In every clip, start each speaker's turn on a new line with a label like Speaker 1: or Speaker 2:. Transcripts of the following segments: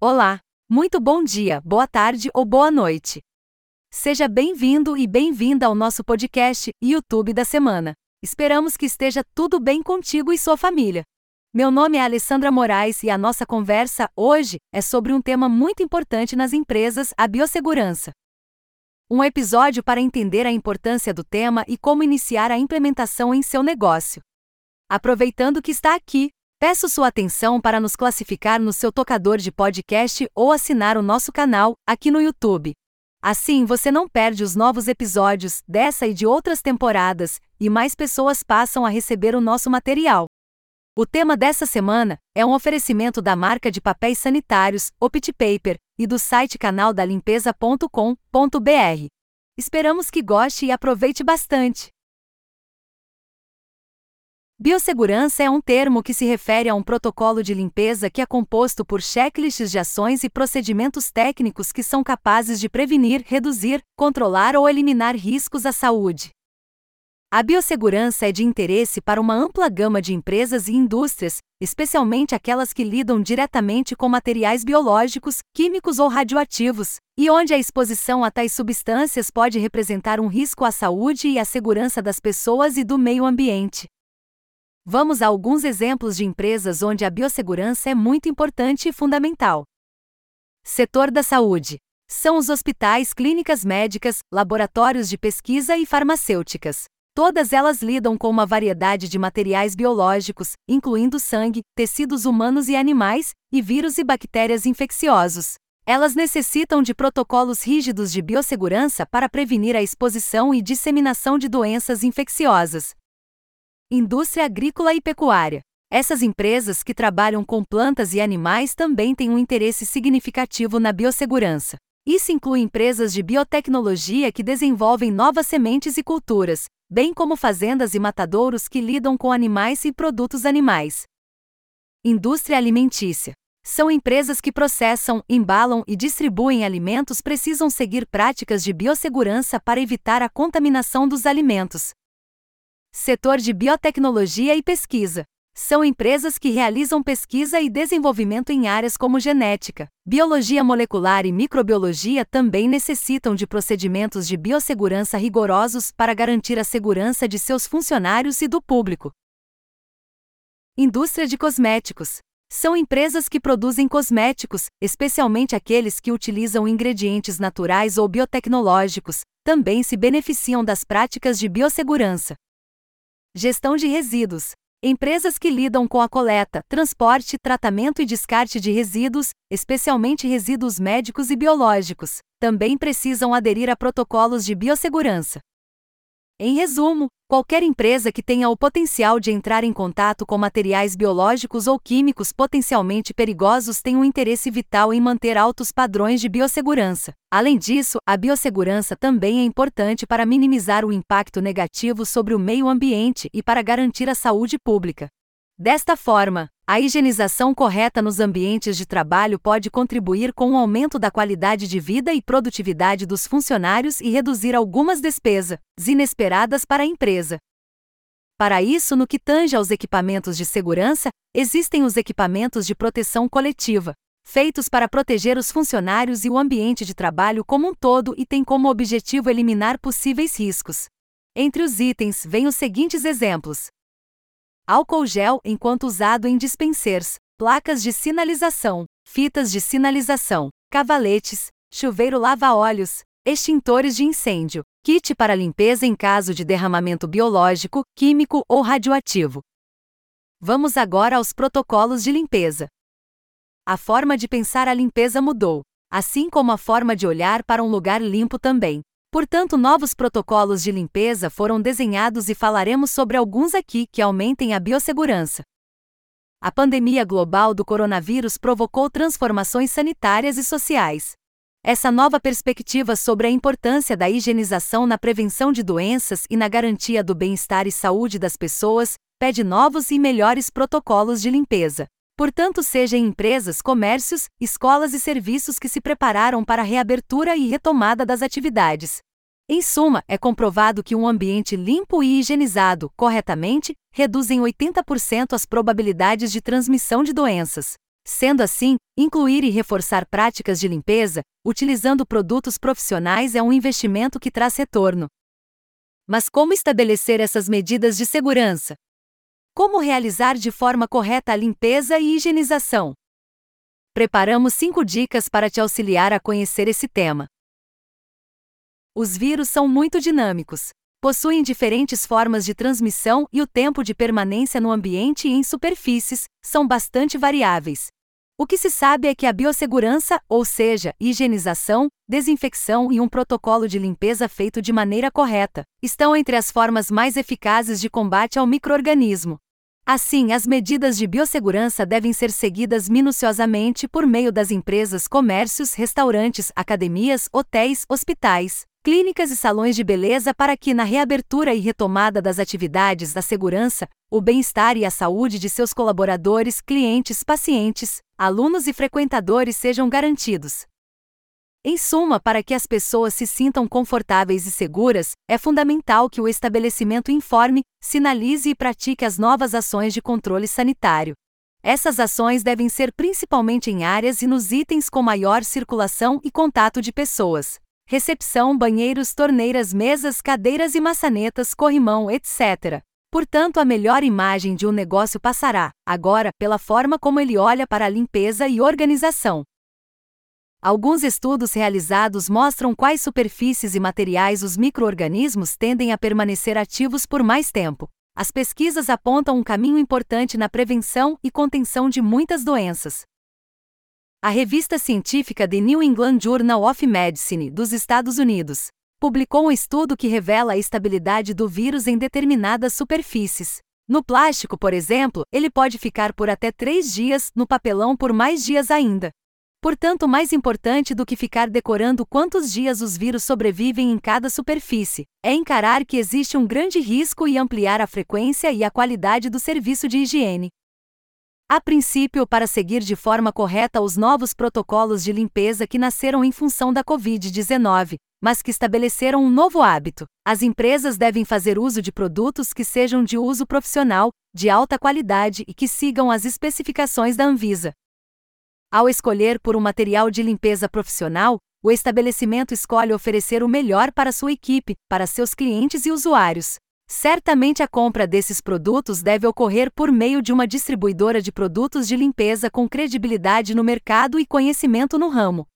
Speaker 1: Olá, muito bom dia, boa tarde ou boa noite. Seja bem-vindo e bem-vinda ao nosso podcast YouTube da semana. Esperamos que esteja tudo bem contigo e sua família. Meu nome é Alessandra Moraes e a nossa conversa hoje é sobre um tema muito importante nas empresas, a biossegurança. Um episódio para entender a importância do tema e como iniciar a implementação em seu negócio. Aproveitando que está aqui, Peço sua atenção para nos classificar no seu tocador de podcast ou assinar o nosso canal, aqui no YouTube. Assim você não perde os novos episódios dessa e de outras temporadas, e mais pessoas passam a receber o nosso material. O tema dessa semana é um oferecimento da marca de papéis sanitários, Opit Paper, e do site canaldalimpeza.com.br. Esperamos que goste e aproveite bastante. Biossegurança é um termo que se refere a um protocolo de limpeza que é composto por checklists de ações e procedimentos técnicos que são capazes de prevenir, reduzir, controlar ou eliminar riscos à saúde. A biossegurança é de interesse para uma ampla gama de empresas e indústrias, especialmente aquelas que lidam diretamente com materiais biológicos, químicos ou radioativos, e onde a exposição a tais substâncias pode representar um risco à saúde e à segurança das pessoas e do meio ambiente. Vamos a alguns exemplos de empresas onde a biossegurança é muito importante e fundamental. Setor da saúde. São os hospitais, clínicas médicas, laboratórios de pesquisa e farmacêuticas. Todas elas lidam com uma variedade de materiais biológicos, incluindo sangue, tecidos humanos e animais, e vírus e bactérias infecciosos. Elas necessitam de protocolos rígidos de biossegurança para prevenir a exposição e disseminação de doenças infecciosas, Indústria agrícola e pecuária. Essas empresas que trabalham com plantas e animais também têm um interesse significativo na biossegurança. Isso inclui empresas de biotecnologia que desenvolvem novas sementes e culturas, bem como fazendas e matadouros que lidam com animais e produtos animais. Indústria alimentícia. São empresas que processam, embalam e distribuem alimentos precisam seguir práticas de biossegurança para evitar a contaminação dos alimentos, Setor de biotecnologia e pesquisa. São empresas que realizam pesquisa e desenvolvimento em áreas como genética, biologia molecular e microbiologia também necessitam de procedimentos de biossegurança rigorosos para garantir a segurança de seus funcionários e do público. Indústria de cosméticos. São empresas que produzem cosméticos, especialmente aqueles que utilizam ingredientes naturais ou biotecnológicos, também se beneficiam das práticas de biossegurança. Gestão de resíduos. Empresas que lidam com a coleta, transporte, tratamento e descarte de resíduos, especialmente resíduos médicos e biológicos, também precisam aderir a protocolos de biossegurança. Em resumo, qualquer empresa que tenha o potencial de entrar em contato com materiais biológicos ou químicos potencialmente perigosos tem um interesse vital em manter altos padrões de biossegurança. Além disso, a biossegurança também é importante para minimizar o impacto negativo sobre o meio ambiente e para garantir a saúde pública. Desta forma, a higienização correta nos ambientes de trabalho pode contribuir com o aumento da qualidade de vida e produtividade dos funcionários e reduzir algumas despesas inesperadas para a empresa. Para isso, no que tange aos equipamentos de segurança, existem os equipamentos de proteção coletiva, feitos para proteger os funcionários e o ambiente de trabalho como um todo e têm como objetivo eliminar possíveis riscos. Entre os itens vêm os seguintes exemplos: álcool gel enquanto usado em dispensers, placas de sinalização, fitas de sinalização, cavaletes, chuveiro lava-óleos, extintores de incêndio, kit para limpeza em caso de derramamento biológico, químico ou radioativo. Vamos agora aos protocolos de limpeza. A forma de pensar a limpeza mudou, assim como a forma de olhar para um lugar limpo também. Portanto, novos protocolos de limpeza foram desenhados e falaremos sobre alguns aqui que aumentem a biossegurança. A pandemia global do coronavírus provocou transformações sanitárias e sociais. Essa nova perspectiva sobre a importância da higienização na prevenção de doenças e na garantia do bem-estar e saúde das pessoas pede novos e melhores protocolos de limpeza. Portanto, seja em empresas, comércios, escolas e serviços que se prepararam para a reabertura e retomada das atividades. Em suma, é comprovado que um ambiente limpo e higienizado corretamente reduz em 80% as probabilidades de transmissão de doenças. Sendo assim, incluir e reforçar práticas de limpeza, utilizando produtos profissionais é um investimento que traz retorno. Mas como estabelecer essas medidas de segurança? Como realizar de forma correta a limpeza e higienização? Preparamos cinco dicas para te auxiliar a conhecer esse tema. Os vírus são muito dinâmicos. Possuem diferentes formas de transmissão e o tempo de permanência no ambiente e em superfícies são bastante variáveis. O que se sabe é que a biossegurança, ou seja, higienização, desinfecção e um protocolo de limpeza feito de maneira correta, estão entre as formas mais eficazes de combate ao microorganismo. Assim, as medidas de biossegurança devem ser seguidas minuciosamente por meio das empresas, comércios, restaurantes, academias, hotéis, hospitais, clínicas e salões de beleza para que, na reabertura e retomada das atividades da segurança, o bem-estar e a saúde de seus colaboradores, clientes, pacientes, alunos e frequentadores sejam garantidos. Em suma, para que as pessoas se sintam confortáveis e seguras, é fundamental que o estabelecimento informe, sinalize e pratique as novas ações de controle sanitário. Essas ações devem ser principalmente em áreas e nos itens com maior circulação e contato de pessoas recepção, banheiros, torneiras, mesas, cadeiras e maçanetas, corrimão, etc. Portanto, a melhor imagem de um negócio passará, agora, pela forma como ele olha para a limpeza e organização. Alguns estudos realizados mostram quais superfícies e materiais os microorganismos tendem a permanecer ativos por mais tempo. As pesquisas apontam um caminho importante na prevenção e contenção de muitas doenças. A revista científica The New England Journal of Medicine, dos Estados Unidos, publicou um estudo que revela a estabilidade do vírus em determinadas superfícies. No plástico, por exemplo, ele pode ficar por até três dias, no papelão por mais dias ainda. Portanto, mais importante do que ficar decorando quantos dias os vírus sobrevivem em cada superfície, é encarar que existe um grande risco e ampliar a frequência e a qualidade do serviço de higiene. A princípio, para seguir de forma correta os novos protocolos de limpeza que nasceram em função da Covid-19, mas que estabeleceram um novo hábito, as empresas devem fazer uso de produtos que sejam de uso profissional, de alta qualidade e que sigam as especificações da Anvisa. Ao escolher por um material de limpeza profissional, o estabelecimento escolhe oferecer o melhor para sua equipe, para seus clientes e usuários. Certamente a compra desses produtos deve ocorrer por meio de uma distribuidora de produtos de limpeza com credibilidade no mercado e conhecimento no ramo.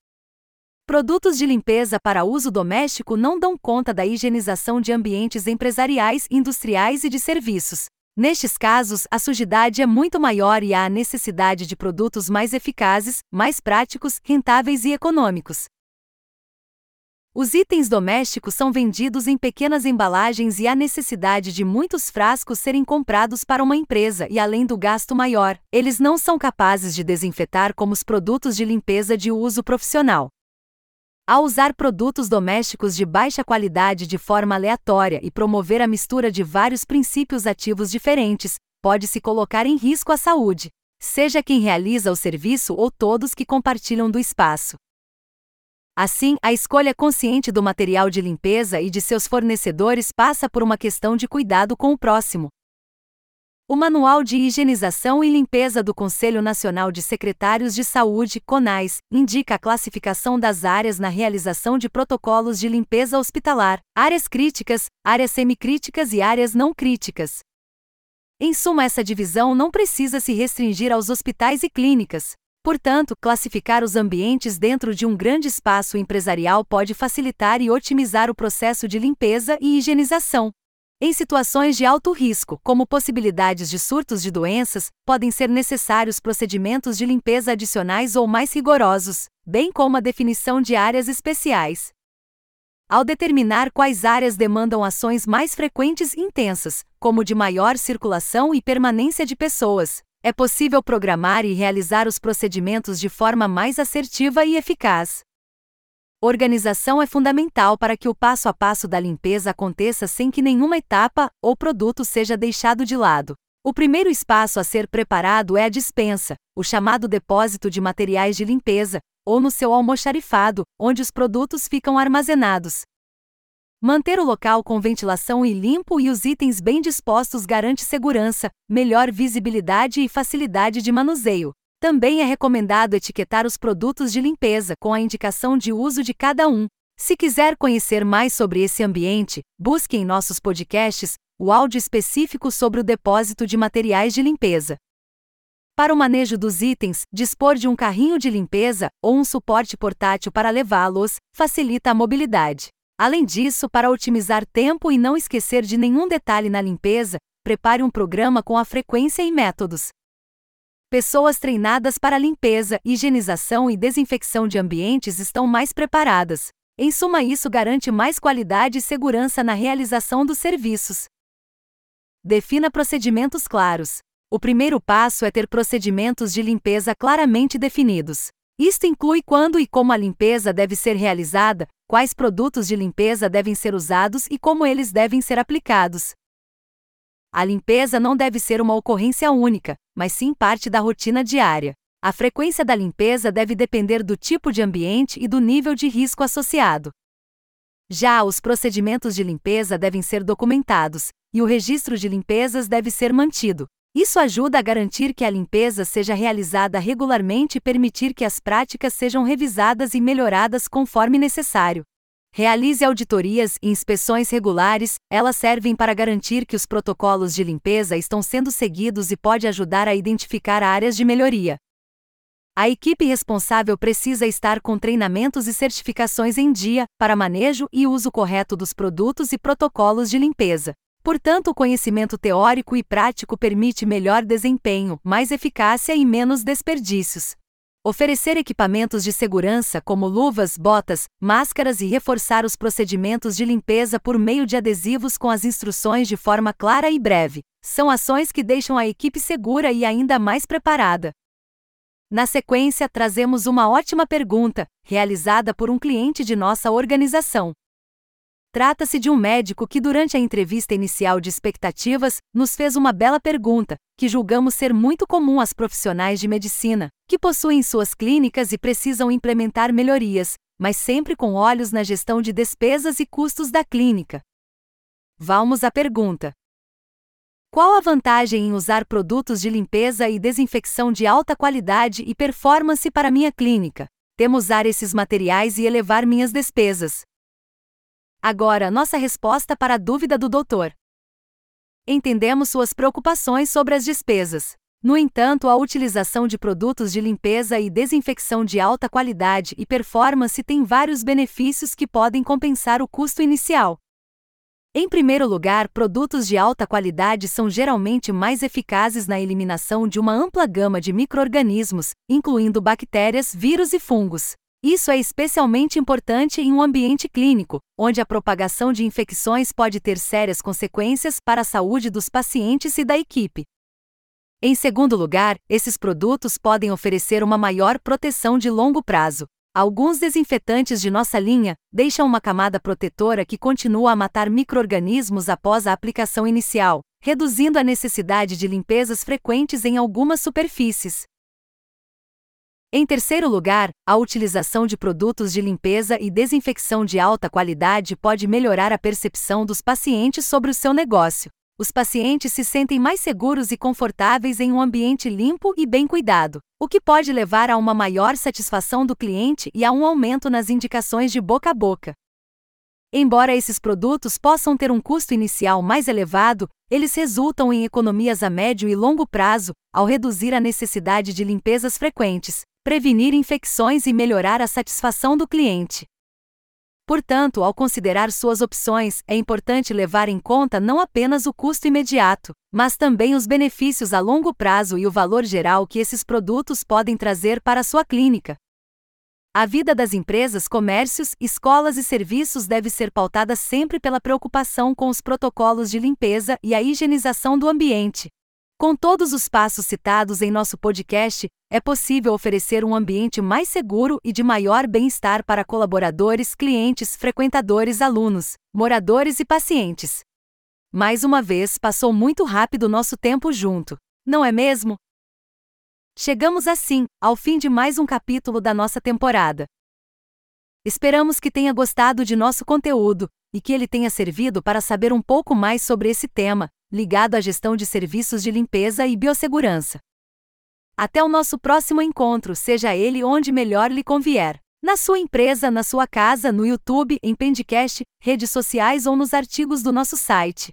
Speaker 1: Produtos de limpeza para uso doméstico não dão conta da higienização de ambientes empresariais, industriais e de serviços. Nestes casos, a sujidade é muito maior e há a necessidade de produtos mais eficazes, mais práticos, rentáveis e econômicos. Os itens domésticos são vendidos em pequenas embalagens e há necessidade de muitos frascos serem comprados para uma empresa e além do gasto maior, eles não são capazes de desinfetar como os produtos de limpeza de uso profissional. Ao usar produtos domésticos de baixa qualidade de forma aleatória e promover a mistura de vários princípios ativos diferentes, pode-se colocar em risco a saúde, seja quem realiza o serviço ou todos que compartilham do espaço. Assim, a escolha consciente do material de limpeza e de seus fornecedores passa por uma questão de cuidado com o próximo. O Manual de Higienização e Limpeza do Conselho Nacional de Secretários de Saúde, CONAS, indica a classificação das áreas na realização de protocolos de limpeza hospitalar, áreas críticas, áreas semicríticas e áreas não críticas. Em suma, essa divisão não precisa se restringir aos hospitais e clínicas, Portanto, classificar os ambientes dentro de um grande espaço empresarial pode facilitar e otimizar o processo de limpeza e higienização. Em situações de alto risco, como possibilidades de surtos de doenças, podem ser necessários procedimentos de limpeza adicionais ou mais rigorosos, bem como a definição de áreas especiais. Ao determinar quais áreas demandam ações mais frequentes e intensas, como de maior circulação e permanência de pessoas, é possível programar e realizar os procedimentos de forma mais assertiva e eficaz. Organização é fundamental para que o passo a passo da limpeza aconteça sem que nenhuma etapa ou produto seja deixado de lado. O primeiro espaço a ser preparado é a dispensa, o chamado depósito de materiais de limpeza, ou no seu almoxarifado, onde os produtos ficam armazenados. Manter o local com ventilação e limpo e os itens bem dispostos garante segurança, melhor visibilidade e facilidade de manuseio. Também é recomendado etiquetar os produtos de limpeza com a indicação de uso de cada um. Se quiser conhecer mais sobre esse ambiente, busque em nossos podcasts o áudio específico sobre o depósito de materiais de limpeza. Para o manejo dos itens, dispor de um carrinho de limpeza ou um suporte portátil para levá-los facilita a mobilidade. Além disso, para otimizar tempo e não esquecer de nenhum detalhe na limpeza, prepare um programa com a frequência e métodos. Pessoas treinadas para limpeza, higienização e desinfecção de ambientes estão mais preparadas. Em suma, isso garante mais qualidade e segurança na realização dos serviços. Defina procedimentos claros. O primeiro passo é ter procedimentos de limpeza claramente definidos. Isto inclui quando e como a limpeza deve ser realizada, quais produtos de limpeza devem ser usados e como eles devem ser aplicados. A limpeza não deve ser uma ocorrência única, mas sim parte da rotina diária. A frequência da limpeza deve depender do tipo de ambiente e do nível de risco associado. Já os procedimentos de limpeza devem ser documentados, e o registro de limpezas deve ser mantido. Isso ajuda a garantir que a limpeza seja realizada regularmente e permitir que as práticas sejam revisadas e melhoradas conforme necessário. Realize auditorias e inspeções regulares, elas servem para garantir que os protocolos de limpeza estão sendo seguidos e pode ajudar a identificar áreas de melhoria. A equipe responsável precisa estar com treinamentos e certificações em dia para manejo e uso correto dos produtos e protocolos de limpeza. Portanto, o conhecimento teórico e prático permite melhor desempenho, mais eficácia e menos desperdícios. Oferecer equipamentos de segurança como luvas, botas, máscaras e reforçar os procedimentos de limpeza por meio de adesivos com as instruções de forma clara e breve são ações que deixam a equipe segura e ainda mais preparada. Na sequência, trazemos uma ótima pergunta, realizada por um cliente de nossa organização. Trata-se de um médico que, durante a entrevista inicial de expectativas, nos fez uma bela pergunta, que julgamos ser muito comum às profissionais de medicina, que possuem suas clínicas e precisam implementar melhorias, mas sempre com olhos na gestão de despesas e custos da clínica. Vamos à pergunta: Qual a vantagem em usar produtos de limpeza e desinfecção de alta qualidade e performance para minha clínica? Temo usar esses materiais e elevar minhas despesas. Agora, nossa resposta para a dúvida do doutor. Entendemos suas preocupações sobre as despesas. No entanto, a utilização de produtos de limpeza e desinfecção de alta qualidade e performance tem vários benefícios que podem compensar o custo inicial. Em primeiro lugar, produtos de alta qualidade são geralmente mais eficazes na eliminação de uma ampla gama de microorganismos, incluindo bactérias, vírus e fungos. Isso é especialmente importante em um ambiente clínico, onde a propagação de infecções pode ter sérias consequências para a saúde dos pacientes e da equipe. Em segundo lugar, esses produtos podem oferecer uma maior proteção de longo prazo. Alguns desinfetantes de nossa linha deixam uma camada protetora que continua a matar microorganismos após a aplicação inicial, reduzindo a necessidade de limpezas frequentes em algumas superfícies. Em terceiro lugar, a utilização de produtos de limpeza e desinfecção de alta qualidade pode melhorar a percepção dos pacientes sobre o seu negócio. Os pacientes se sentem mais seguros e confortáveis em um ambiente limpo e bem cuidado, o que pode levar a uma maior satisfação do cliente e a um aumento nas indicações de boca a boca. Embora esses produtos possam ter um custo inicial mais elevado, eles resultam em economias a médio e longo prazo, ao reduzir a necessidade de limpezas frequentes, prevenir infecções e melhorar a satisfação do cliente. Portanto, ao considerar suas opções, é importante levar em conta não apenas o custo imediato, mas também os benefícios a longo prazo e o valor geral que esses produtos podem trazer para sua clínica. A vida das empresas, comércios, escolas e serviços deve ser pautada sempre pela preocupação com os protocolos de limpeza e a higienização do ambiente, com todos os passos citados em nosso podcast, é possível oferecer um ambiente mais seguro e de maior bem-estar para colaboradores, clientes, frequentadores, alunos, moradores e pacientes. Mais uma vez, passou muito rápido nosso tempo junto, não é mesmo? Chegamos assim ao fim de mais um capítulo da nossa temporada. Esperamos que tenha gostado de nosso conteúdo e que ele tenha servido para saber um pouco mais sobre esse tema, ligado à gestão de serviços de limpeza e biossegurança. Até o nosso próximo encontro, seja ele onde melhor lhe convier. Na sua empresa, na sua casa, no YouTube, em Pendcast, redes sociais ou nos artigos do nosso site.